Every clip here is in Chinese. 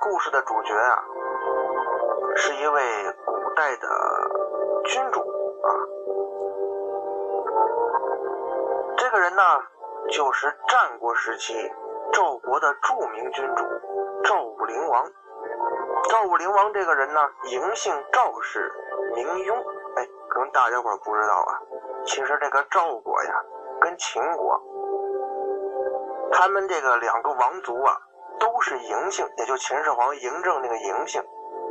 故事的主角啊，是一位古代的君主啊。这个人呢，就是战国时期赵国的著名君主赵武灵王。赵武灵王这个人呢，嬴姓赵氏，名雍。哎，可能大家伙不知道啊，其实这个赵国呀，跟秦国，他们这个两个王族啊，都是嬴姓，也就秦始皇嬴政那个嬴姓，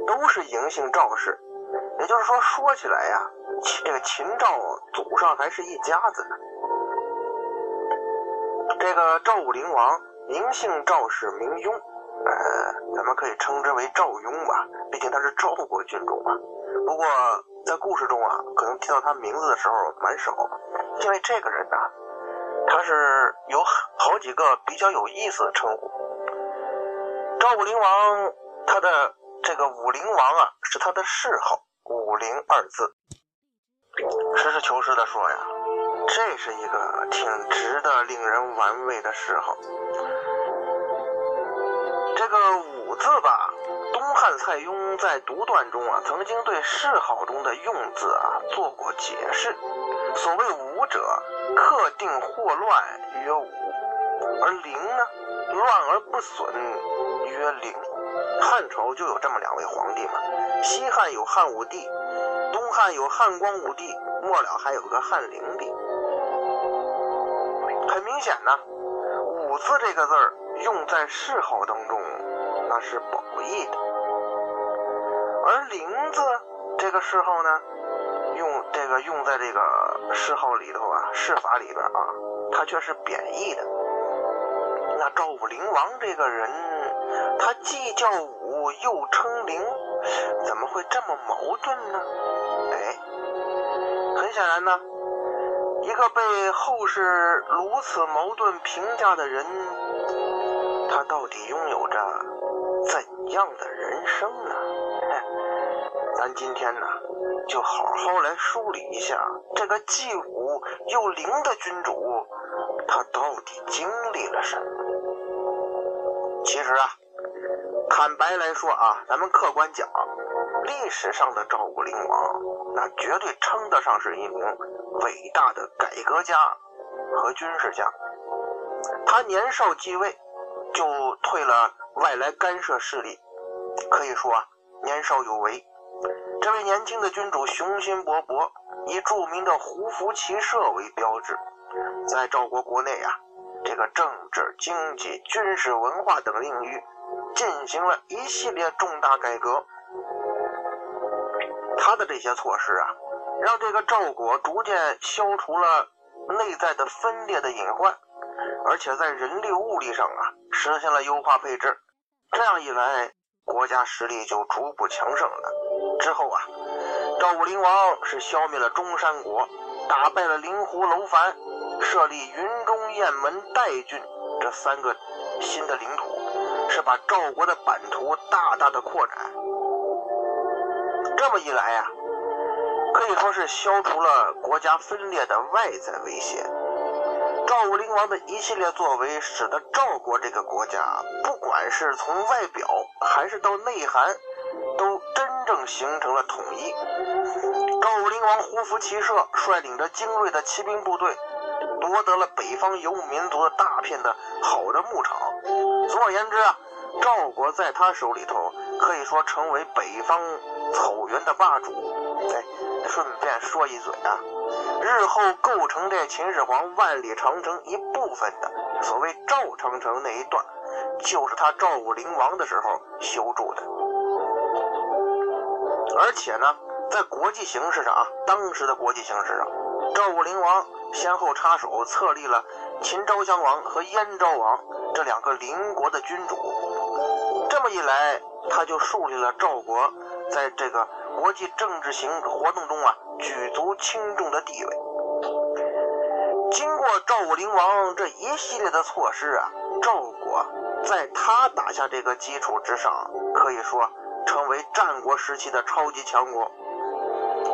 都是嬴姓赵氏。也就是说，说起来呀，这个秦赵祖上还是一家子呢。这个赵武灵王名姓赵氏，名雍，呃，咱们可以称之为赵雍吧，毕竟他是赵国君主嘛。不过在故事中啊，可能提到他名字的时候蛮少，因为这个人呢，他是有好几个比较有意思的称呼。赵武灵王，他的这个武灵王啊，是他的谥号“武灵”二字。实事求是的说呀。这是一个挺值得令人玩味的谥号。这个“武”字吧，东汉蔡邕在独断中啊，曾经对谥号中的用字啊做过解释。所谓“武”者，克定祸乱曰武，而“灵”呢，乱而不损曰灵。汉朝就有这么两位皇帝嘛，西汉有汉武帝，东汉有汉光武帝，末了还有个汉灵帝。很明显呢，“武”字这个字儿用在谥号当中，那是褒义的；而“灵”字这个谥号呢，用这个用在这个谥号里头啊，谥法里边啊，它却是贬义的。那赵武灵王这个人，他既叫武又称灵，怎么会这么矛盾呢？哎，很显然呢。一个被后世如此矛盾评价的人，他到底拥有着怎样的人生呢？咱今天呢，就好好来梳理一下这个既武又灵的君主，他到底经历了什么？其实啊，坦白来说啊，咱们客观讲，历史上的赵武灵王，那绝对称得上是一名。伟大的改革家和军事家，他年少继位就退了外来干涉势力，可以说啊年少有为。这位年轻的君主雄心勃勃，以著名的胡服骑射为标志，在赵国国内啊这个政治、经济、军事、文化等领域进行了一系列重大改革。他的这些措施啊。让这个赵国逐渐消除了内在的分裂的隐患，而且在人力物力上啊实现了优化配置。这样一来，国家实力就逐步强盛了。之后啊，赵武灵王是消灭了中山国，打败了灵狐楼烦，设立云中、雁门、代郡这三个新的领土，是把赵国的版图大大的扩展。这么一来呀。可以说是消除了国家分裂的外在威胁。赵武灵王的一系列作为，使得赵国这个国家，不管是从外表还是到内涵，都真正形成了统一。赵武灵王胡服骑射，率领着精锐的骑兵部队，夺得了北方游牧民族的大片的好的牧场。总而言之啊，赵国在他手里头，可以说成为北方草原的霸主。哎。顺便说一嘴啊，日后构成这秦始皇万里长城一部分的所谓赵长城那一段，就是他赵武灵王的时候修筑的。而且呢，在国际形势上啊，当时的国际形势上，赵武灵王先后插手册立了秦昭襄王和燕昭王这两个邻国的君主。这么一来，他就树立了赵国在这个。国际政治行活动中啊，举足轻重的地位。经过赵武灵王这一系列的措施啊，赵国在他打下这个基础之上，可以说成为战国时期的超级强国。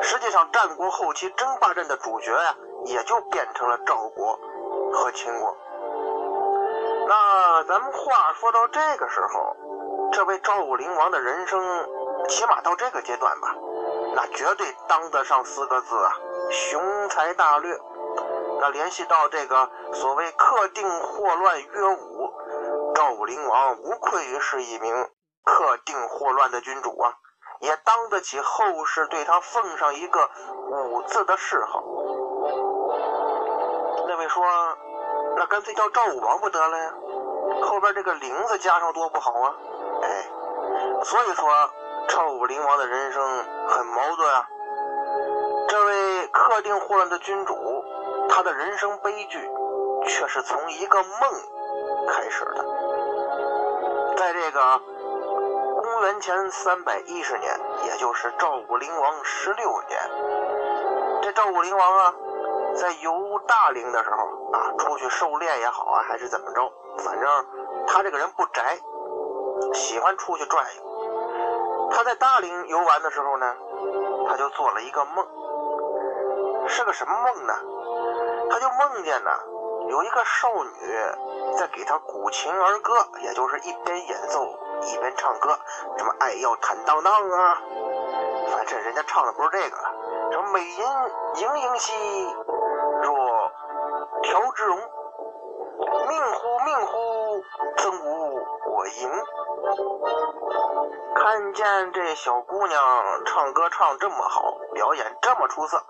实际上，战国后期争霸战的主角呀，也就变成了赵国和秦国。那咱们话说到这个时候，这位赵武灵王的人生，起码到这个阶段吧，那绝对当得上四个字啊，雄才大略。那联系到这个所谓克定祸乱约武，赵武灵王无愧于是一名克定祸乱的君主啊，也当得起后世对他奉上一个武字的谥号。那位说，那干脆叫赵武王不得了呀？后边这个灵字加上多不好啊！哎，所以说赵武灵王的人生很矛盾啊。这位克定祸乱的君主。他的人生悲剧，却是从一个梦开始的。在这个公元前三百一十年，也就是赵武灵王十六年，这赵武灵王啊，在游大陵的时候啊，出去狩猎也好啊，还是怎么着，反正他这个人不宅，喜欢出去转悠。他在大陵游玩的时候呢，他就做了一个梦，是个什么梦呢？他就梦见呢，有一个少女在给他鼓琴儿歌，也就是一边演奏一边唱歌，什么爱要坦荡荡啊，反正人家唱的不是这个，什么美人盈盈兮若调之容，命乎命乎曾无我盈。看见这小姑娘唱歌唱这么好，表演这么出色。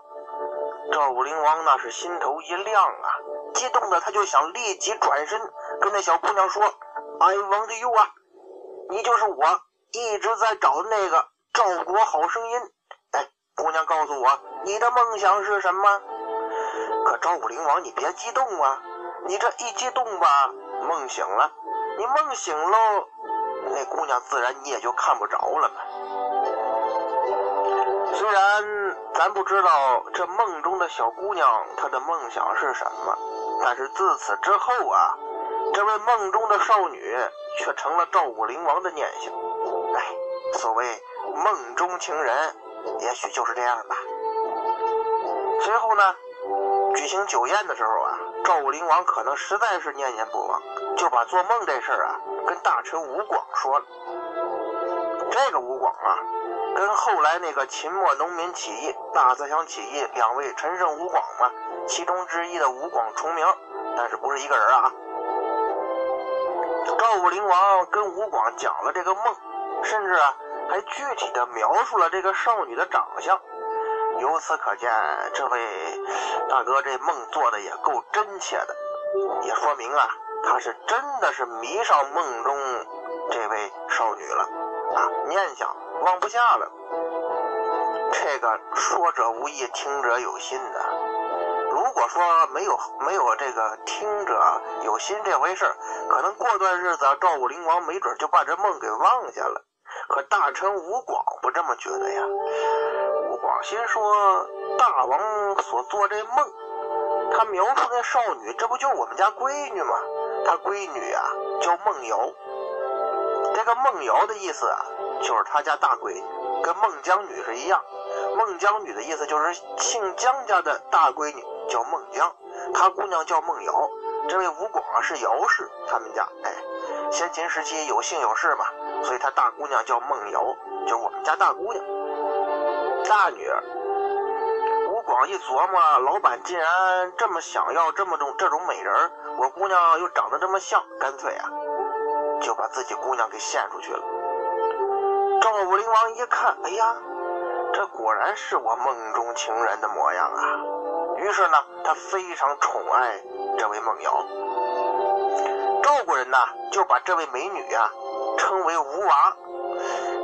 赵武灵王那是心头一亮啊，激动的他就想立即转身跟那小姑娘说：“I want you 啊，你就是我一直在找的那个赵国好声音。”哎，姑娘告诉我你的梦想是什么？可赵武灵王你别激动啊，你这一激动吧，梦醒了，你梦醒喽，那姑娘自然你也就看不着了嘛。虽然。咱不知道这梦中的小姑娘她的梦想是什么，但是自此之后啊，这位梦中的少女却成了赵武灵王的念想。哎，所谓梦中情人，也许就是这样吧。随后呢，举行酒宴的时候啊，赵武灵王可能实在是念念不忘，就把做梦这事儿啊跟大臣吴广说了。这个吴广啊。跟后来那个秦末农民起义、大泽乡起义两位陈胜吴广嘛，其中之一的吴广重名，但是不是一个人啊？赵武灵王跟吴广讲了这个梦，甚至啊还具体的描述了这个少女的长相。由此可见，这位大哥这梦做的也够真切的，也说明啊他是真的是迷上梦中这位少女了啊，念想。忘不下了，这个说者无意，听者有心的。如果说没有没有这个听者有心这回事可能过段日子赵武灵王没准就把这梦给忘下了。可大臣吴广不这么觉得呀。吴广心说：大王所做这梦，他描述那少女，这不就我们家闺女吗？他闺女啊叫孟瑶。这个孟瑶的意思啊。就是他家大闺女，跟孟姜女是一样。孟姜女的意思就是姓姜家的大闺女叫孟姜，她姑娘叫孟瑶。这位吴广啊是姚氏，他们家哎，先秦时期有姓有氏嘛，所以他大姑娘叫孟瑶，就是我们家大姑娘，大女儿。吴广一琢磨，老板既然这么想要这么种这种美人，我姑娘又长得这么像，干脆啊，就把自己姑娘给献出去了。赵武灵王一看，哎呀，这果然是我梦中情人的模样啊！于是呢，他非常宠爱这位孟瑶。赵国人呢，就把这位美女啊称为吴娃。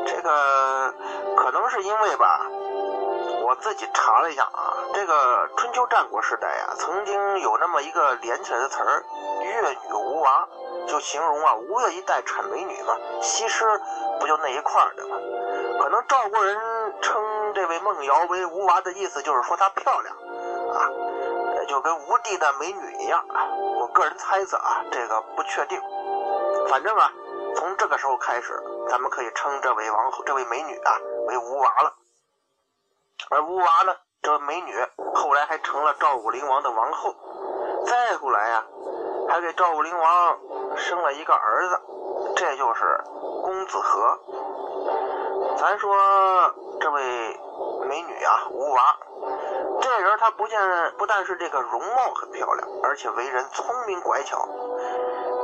这个可能是因为吧，我自己查了一下啊，这个春秋战国时代啊，曾经有那么一个连起来的词儿“越女吴娃”，就形容啊吴越一带产美女嘛，西施。不就那一块的吗？可能赵国人称这位孟瑶为吴娃的意思，就是说她漂亮啊，就跟吴地的美女一样啊。我个人猜测啊，这个不确定。反正啊，从这个时候开始，咱们可以称这位王后、这位美女啊为吴娃了。而吴娃呢，这位美女后来还成了赵武灵王的王后。再后来呀，还给赵武灵王生了一个儿子，这就是公子和。咱说这位美女啊，吴娃，这人他不见不但是这个容貌很漂亮，而且为人聪明乖巧。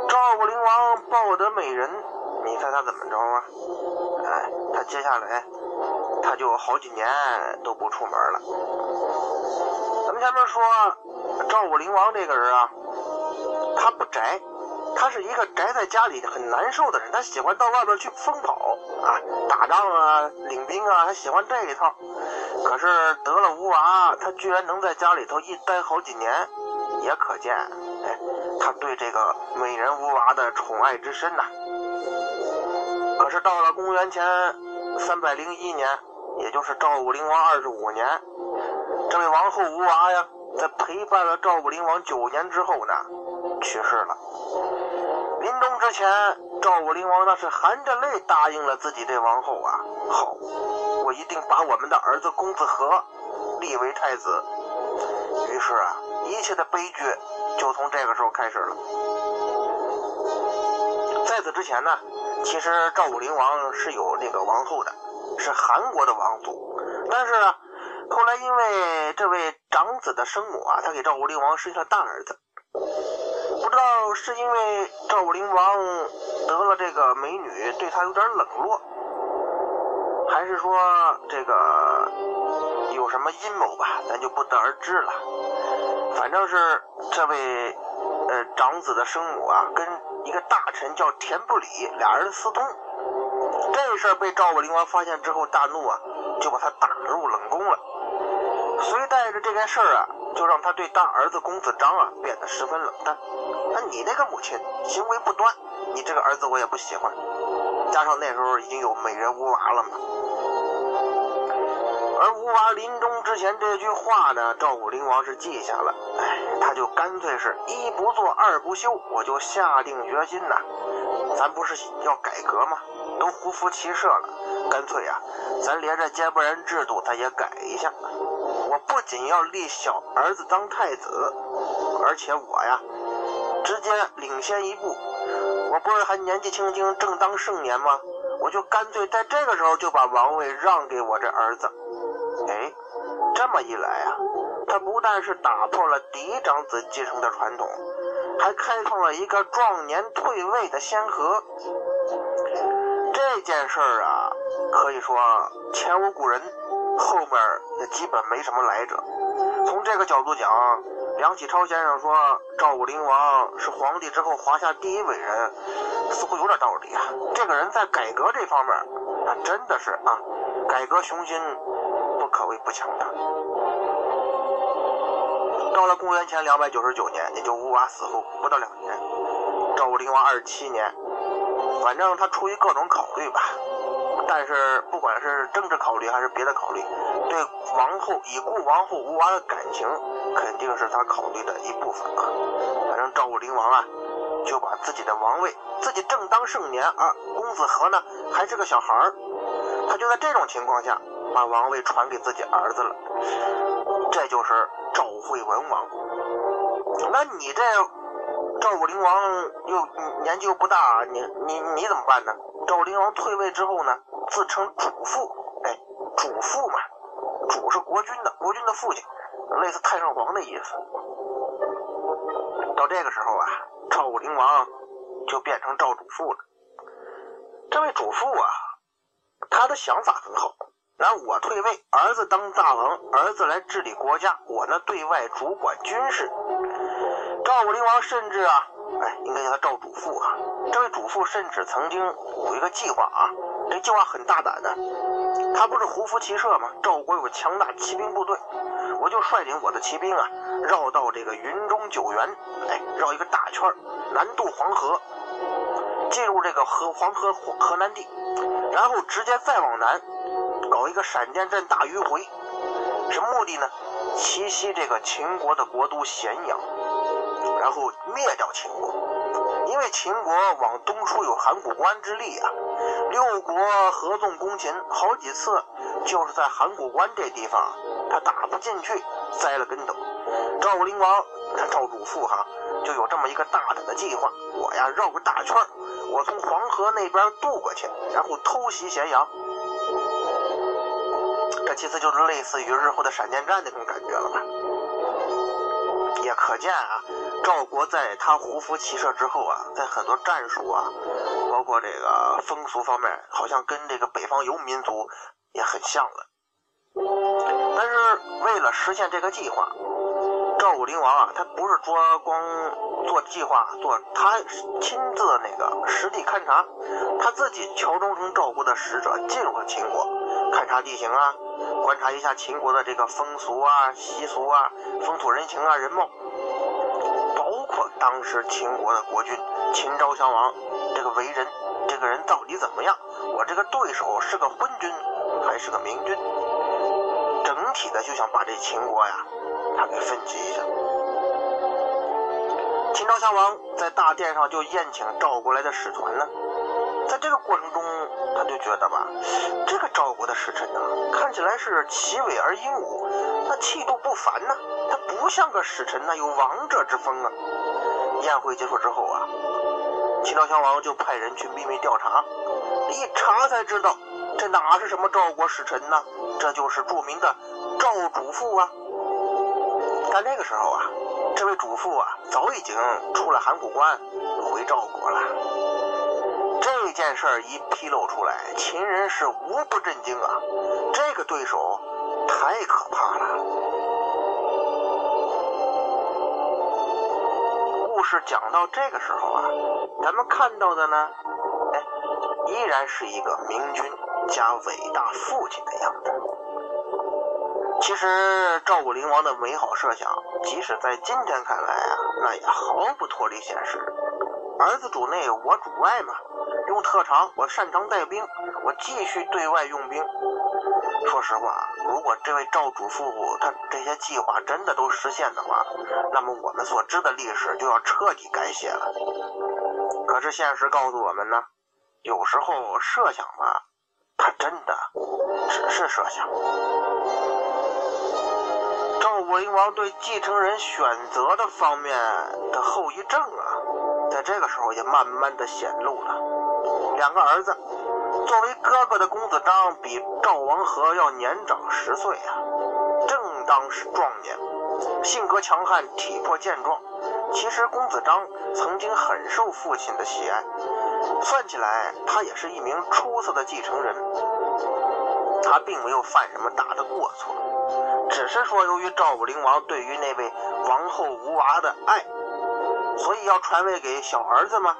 赵武灵王抱得美人，你猜他怎么着啊？哎，他接下来他就好几年都不出门了。咱们前面说赵武灵王这个人啊，他不宅，他是一个宅在家里很难受的人，他喜欢到外边去疯跑啊，打仗啊，领兵啊，他喜欢这一套。可是得了吴娃，他居然能在家里头一待好几年，也可见，哎，他对这个美人吴娃的宠爱之深呐。可是到了公元前三百零一年，也就是赵武灵王二十五年，这位王后吴娃呀，在陪伴了赵武灵王九年之后呢，去世了。临终之前，赵武灵王那是含着泪答应了自己这王后啊，好，我一定把我们的儿子公子和立为太子。于是啊，一切的悲剧就从这个时候开始了。在此之前呢，其实赵武灵王是有那个王后的，是韩国的王族，但是呢，后来因为这位长子的生母啊，他给赵武灵王生下了大儿子。不知道是因为赵武灵王得了这个美女，对他有点冷落，还是说这个有什么阴谋吧，咱就不得而知了。反正是这位呃长子的生母啊，跟一个大臣叫田不礼，俩人私通。这事儿被赵武灵王发现之后大怒啊，就把他打入冷宫了。随带着这件事儿啊，就让他对大儿子公子章啊变得十分冷淡。那你那个母亲行为不端，你这个儿子我也不喜欢。加上那时候已经有美人吴娃了嘛。而吴娃临终之前这句话呢，赵武灵王是记下了。哎，他就干脆是一不做二不休，我就下定决心呐，咱不是要改革吗？都胡服骑射了，干脆呀，咱连这接班人制度他也改一下。我不仅要立小儿子当太子，而且我呀，直接领先一步。我不是还年纪轻轻，正当盛年吗？我就干脆在这个时候就把王位让给我这儿子。哎，这么一来啊，他不但是打破了嫡长子继承的传统，还开创了一个壮年退位的先河。这件事儿啊，可以说前无古人。后面也基本没什么来者。从这个角度讲，梁启超先生说赵武灵王是皇帝之后华夏第一伟人，似乎有点道理啊。这个人在改革这方面，那真的是啊，改革雄心不可谓不强大。到了公元前两百九十九年，也就吴娃死后不到两年，赵武灵王二十七年，反正他出于各种考虑吧。但是不管是政治考虑还是别的考虑，对王后已故王后吴娃的感情肯定是他考虑的一部分啊。反正赵武灵王啊，就把自己的王位，自己正当盛年而，公子和呢还是个小孩儿，他就在这种情况下把王位传给自己儿子了，这就是赵惠文王。那你这赵武灵王又年纪又不大，你你你怎么办呢？赵武灵王退位之后呢？自称主父，哎，主父嘛，主是国君的，国君的父亲，类似太上皇的意思。到这个时候啊，赵武灵王就变成赵主父了。这位主父啊，他的想法很好，那我退位，儿子当大王，儿子来治理国家，我呢对外主管军事。赵武灵王甚至啊，哎，应该叫他赵主父啊。这位主父甚至曾经有一个计划啊。这计划很大胆的，他不是胡服骑射吗？赵国有个强大骑兵部队，我就率领我的骑兵啊，绕到这个云中九原，哎，绕一个大圈南渡黄河，进入这个河黄河河南地，然后直接再往南，搞一个闪电战大迂回，什么目的呢？奇袭这个秦国的国都咸阳，然后灭掉秦国。因为秦国往东出有函谷关之力啊，六国合纵攻秦，好几次就是在函谷关这地方他打不进去，栽了跟头。赵武灵王赵主父哈就有这么一个大胆的计划，我呀绕个大圈我从黄河那边渡过去，然后偷袭咸阳。这其实就是类似于日后的闪电战那种感觉了吧？也可见啊，赵国在他胡服骑射之后啊，在很多战术啊，包括这个风俗方面，好像跟这个北方游民族也很像了。但是为了实现这个计划，赵武灵王啊，他不是说光做计划，做他亲自那个实地勘察，他自己乔装成赵国的使者进入了秦国，勘察地形啊。观察一下秦国的这个风俗啊、习俗啊、风土人情啊、人貌，包括当时秦国的国君秦昭襄王这个为人，这个人到底怎么样？我这个对手是个昏君还是个明君？整体的就想把这秦国呀，他给分析一下。秦昭襄王在大殿上就宴请赵国来的使团呢。在这个过程中，他就觉得吧，这个赵国的使臣呐，看起来是奇伟而英武，那气度不凡呐，他不像个使臣呐，有王者之风啊。宴会结束之后啊，秦昭襄王就派人去秘密调查，一查才知道，这哪是什么赵国使臣呢？这就是著名的赵主父啊。但那个时候啊，这位主父啊，早已经出了函谷关，回赵国了。这件事儿一披露出来，秦人是无不震惊啊！这个对手太可怕了。故事讲到这个时候啊，咱们看到的呢，哎，依然是一个明君加伟大父亲的样子。其实赵武灵王的美好设想，即使在今天看来啊，那也毫不脱离现实。儿子主内，我主外嘛。用特长，我擅长带兵，我继续对外用兵。说实话，如果这位赵主父他这些计划真的都实现的话，那么我们所知的历史就要彻底改写了。可是现实告诉我们呢，有时候设想吧，它真的只是设想。赵武灵王对继承人选择的方面的后遗症啊，在这个时候也慢慢的显露了。两个儿子，作为哥哥的公子章比赵王和要年长十岁啊，正当是壮年，性格强悍，体魄健壮。其实公子章曾经很受父亲的喜爱，算起来他也是一名出色的继承人。他并没有犯什么大的过错，只是说由于赵武灵王对于那位王后无娃的爱，所以要传位给小儿子吗？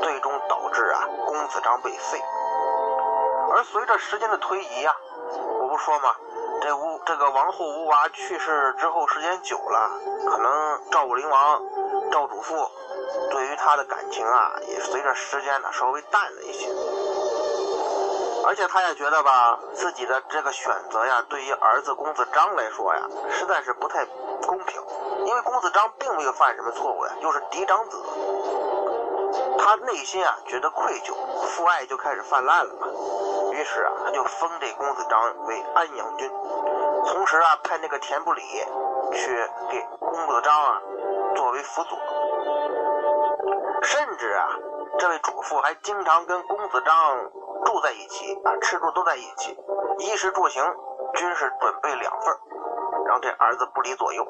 最终导致啊，公子章被废。而随着时间的推移呀，我不说嘛，这吴这个王后吴娃去世之后，时间久了，可能赵武灵王赵主父对于他的感情啊，也随着时间呢稍微淡了一些。而且他也觉得吧，自己的这个选择呀，对于儿子公子章来说呀，实在是不太公平，因为公子章并没有犯什么错误呀，又是嫡长子。他内心啊觉得愧疚，父爱就开始泛滥了嘛。于是啊，他就封这公子章为安阳君，同时啊派那个田不礼去给公子章啊作为辅佐。甚至啊，这位主父还经常跟公子章住在一起啊，吃住都在一起，衣食住行均是准备两份，让这儿子不离左右。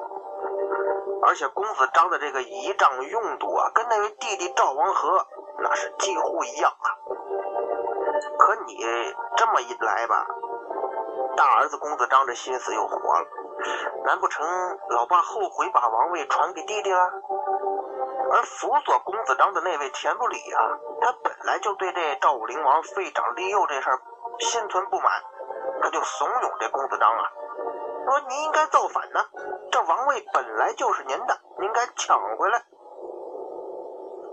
而且公子章的这个仪仗用度啊，跟那位弟弟赵王和那是几乎一样啊。可你这么一来吧，大儿子公子章这心思又活了，难不成老爸后悔把王位传给弟弟了？而辅佐公子章的那位田不礼啊，他本来就对这赵武灵王废长立幼这事儿心存不满，他就怂恿这公子章啊。说您应该造反呢，这王位本来就是您的，您该抢回来。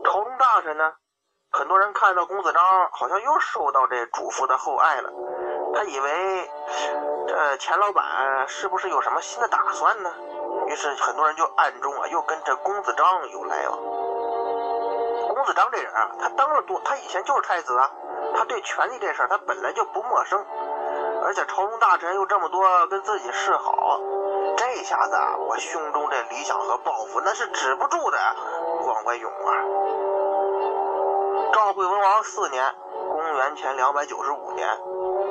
朝中大臣呢，很多人看到公子章好像又受到这主父的厚爱了，他以为这钱老板是不是有什么新的打算呢？于是很多人就暗中啊又跟这公子章有来往。公子子章这人啊，他当了多，他以前就是太子啊，他对权力这事儿他本来就不陌生，而且朝中大臣又这么多跟自己示好，这下子啊，我胸中这理想和抱负那是止不住的往外涌啊！赵惠文王四年，公元前两百九十五年，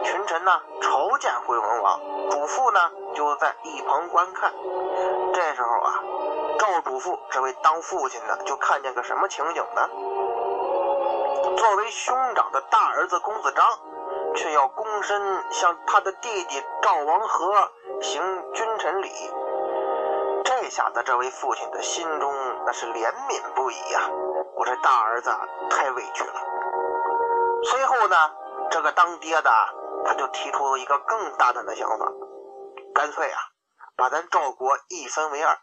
群臣呢朝见惠文王，主父呢就在一旁观看。这时候啊。赵主父这位当父亲的就看见个什么情景呢？作为兄长的大儿子公子章，却要躬身向他的弟弟赵王和行君臣礼。这下子，这位父亲的心中那是怜悯不已呀！我这大儿子太委屈了。随后呢，这个当爹的他就提出了一个更大胆的想法，干脆啊，把咱赵国一分为二。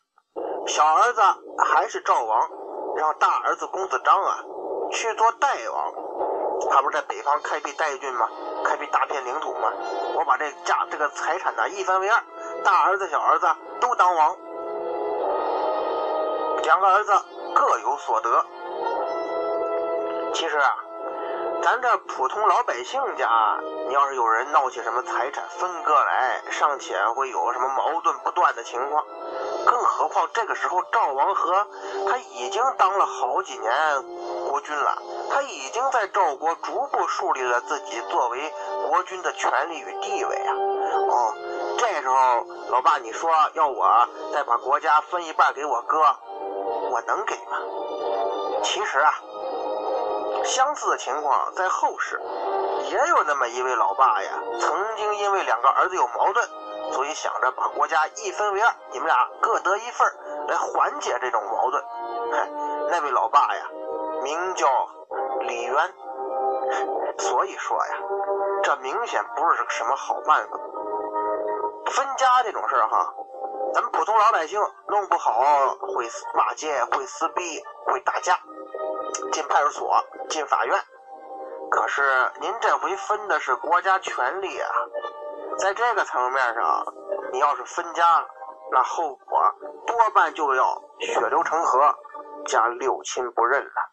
小儿子还是赵王，让大儿子公子章啊去做代王。他不是在北方开辟代郡吗？开辟大片领土吗？我把这家这个财产呢一分为二，大儿子小儿子都当王，两个儿子各有所得。其实啊，咱这普通老百姓家，你要是有人闹起什么财产分割来，尚且会有什么矛盾不断的情况。更何况这个时候，赵王和他已经当了好几年国君了，他已经在赵国逐步树立了自己作为国君的权利与地位啊！哦，这时候老爸，你说要我再把国家分一半给我哥，我能给吗？其实啊，相似的情况在后世也有那么一位老爸呀，曾经因为两个儿子有矛盾。所以想着把国家一分为二，你们俩各得一份来缓解这种矛盾。嗨，那位老爸呀，名叫李渊。所以说呀，这明显不是什么好办法。分家这种事儿哈，咱们普通老百姓弄不好会骂街、会撕逼、会打架，进派出所、进法院。可是您这回分的是国家权力啊！在这个层面上，你要是分家了，那后果多半就要血流成河，加六亲不认了。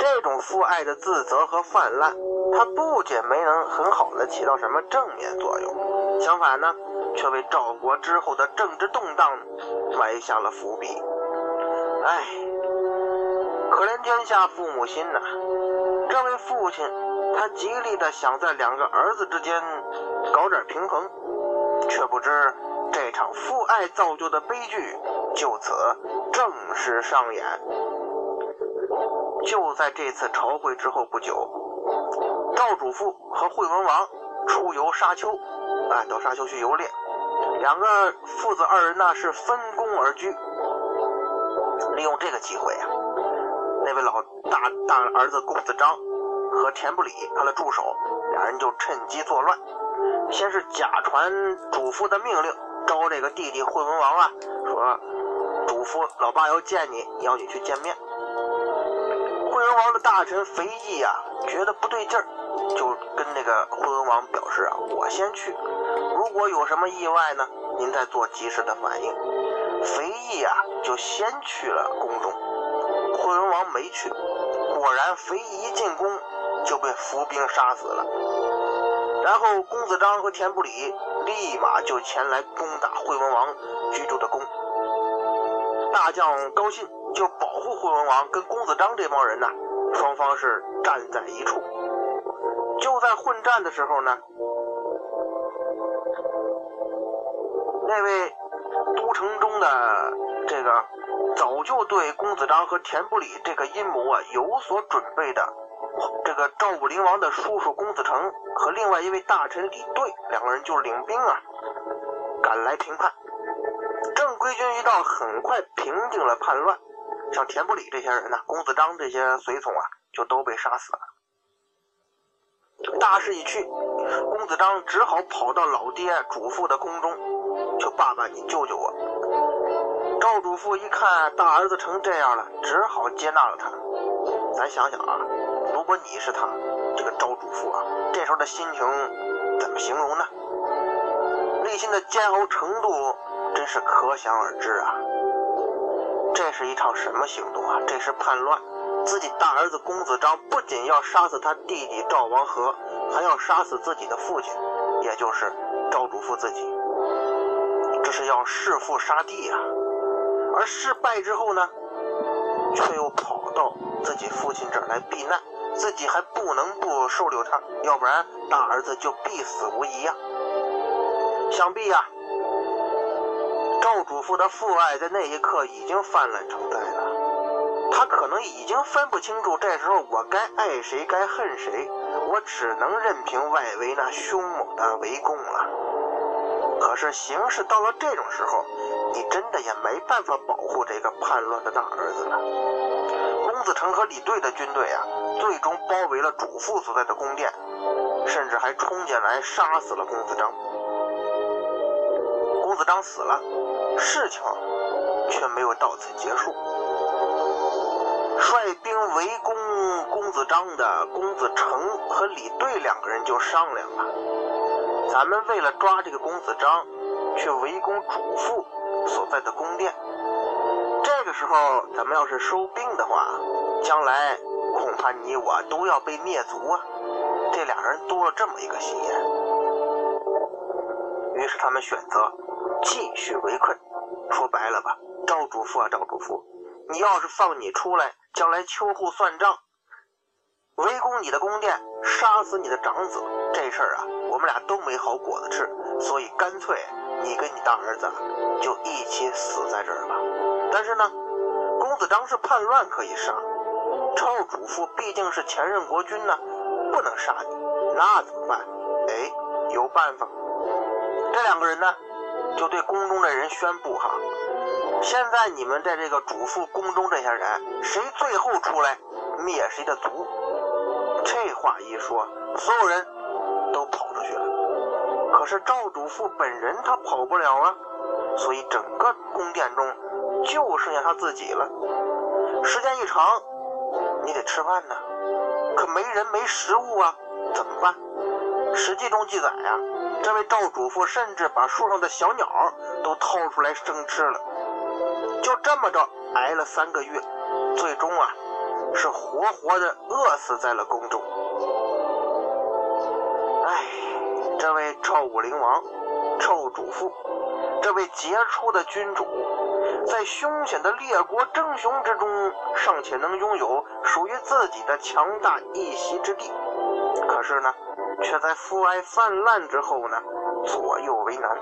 这种父爱的自责和泛滥，它不仅没能很好的起到什么正面作用，相反呢，却为赵国之后的政治动荡埋下了伏笔。哎，可怜天下父母心呐！这位父亲。他极力的想在两个儿子之间搞点平衡，却不知这场父爱造就的悲剧就此正式上演。就在这次朝会之后不久，赵主父和惠文王出游沙丘，哎，到沙丘去游猎。两个父子二人呢是分工而居，利用这个机会呀，那位老大大儿子公子章。和田不礼他的助手，俩人就趁机作乱。先是假传主父的命令，招这个弟弟惠文王啊，说主父老爸要见你，要你去见面。大臣肥义啊，觉得不对劲儿，就跟那个惠文王表示啊，我先去，如果有什么意外呢，您再做及时的反应。肥义啊，就先去了宫中，惠文王没去。果然，肥义一进宫。就被伏兵杀死了。然后公子章和田不礼立马就前来攻打惠文王居住的宫。大将高信就保护惠文王跟公子章这帮人呢，双方是站在一处。就在混战的时候呢，那位都城中的这个早就对公子章和田不礼这个阴谋啊有所准备的。这个赵武灵王的叔叔公子成和另外一位大臣李队两个人就领兵啊赶来平叛。正规军一到，很快平定了叛乱。像田不礼这些人呢，公子章这些随从啊，就都被杀死了。大势已去，公子章只好跑到老爹主父的宫中，求爸爸你救救我。赵主父一看大儿子成这样了，只好接纳了他。咱想想啊。如果你是他，这个赵主父啊，这时候的心情怎么形容呢？内心的煎熬程度真是可想而知啊！是一场什么行动啊？这是叛乱！自己大儿子公子章不仅要杀死他弟弟赵王和，还要杀死自己的父亲，也就是赵主父自己。这是要弑父杀弟啊！而失败之后呢，却又跑到自己父亲这儿来避难，自己还不能不收留他，要不然大儿子就必死无疑呀！想必呀。主父的父爱在那一刻已经泛滥成灾了，他可能已经分不清楚这时候我该爱谁该恨谁，我只能任凭外围那凶猛的围攻了。可是形势到了这种时候，你真的也没办法保护这个叛乱的大儿子了。公子成和李队的军队啊，最终包围了主父所在的宫殿，甚至还冲进来杀死了公子章。公子章死了。事情却没有到此结束。率兵围攻公子章的公子成和李队两个人就商量了：咱们为了抓这个公子章，去围攻主父所在的宫殿。这个时候，咱们要是收兵的话，将来恐怕你我都要被灭族啊！这俩人多了这么一个心眼，于是他们选择继续围困。说白了吧，赵主父啊，赵主父，你要是放你出来，将来秋后算账，围攻你的宫殿，杀死你的长子，这事儿啊，我们俩都没好果子吃。所以干脆你跟你大儿子就一起死在这儿吧。但是呢，公子章是叛乱可以杀，赵主父毕竟是前任国君呢，不能杀你，那怎么办？哎，有办法。这两个人呢？就对宫中的人宣布哈，现在你们在这个主父宫中这些人，谁最后出来灭谁的族。这话一说，所有人都跑出去了。可是赵主父本人他跑不了啊，所以整个宫殿中就剩下他自己了。时间一长，你得吃饭呢，可没人没食物啊，怎么办？史记中记载呀，这位赵主父甚至把树上的小鸟都掏出来生吃了，就这么着挨了三个月，最终啊是活活的饿死在了宫中。哎，这位赵武灵王，赵主父，这位杰出的君主，在凶险的列国争雄之中，尚且能拥有属于自己的强大一席之地，可是呢？却在父爱泛滥之后呢，左右为难。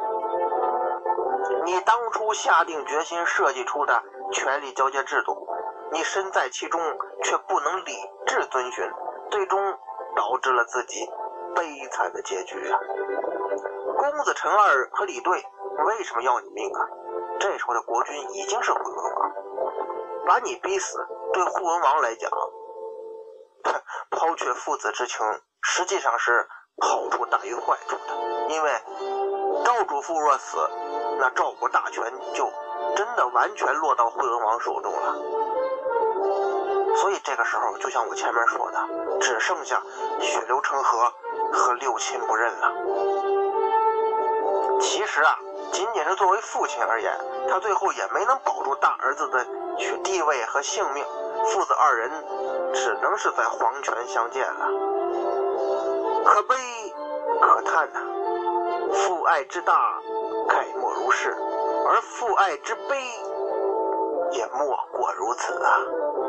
你当初下定决心设计出的权力交接制度，你身在其中却不能理智遵循，最终导致了自己悲惨的结局啊！公子陈二和李队为什么要你命啊？这时候的国君已经是惠文王，把你逼死，对惠文王来讲，抛却父子之情。实际上是好处大于坏处的，因为赵主父若死，那赵国大权就真的完全落到惠文王手中了。所以这个时候，就像我前面说的，只剩下血流成河和六亲不认了。其实啊，仅仅是作为父亲而言，他最后也没能保住大儿子的地位和性命，父子二人只能是在黄泉相见了。可悲可叹呐！父爱之大，概莫如是；而父爱之悲，也莫过如此啊。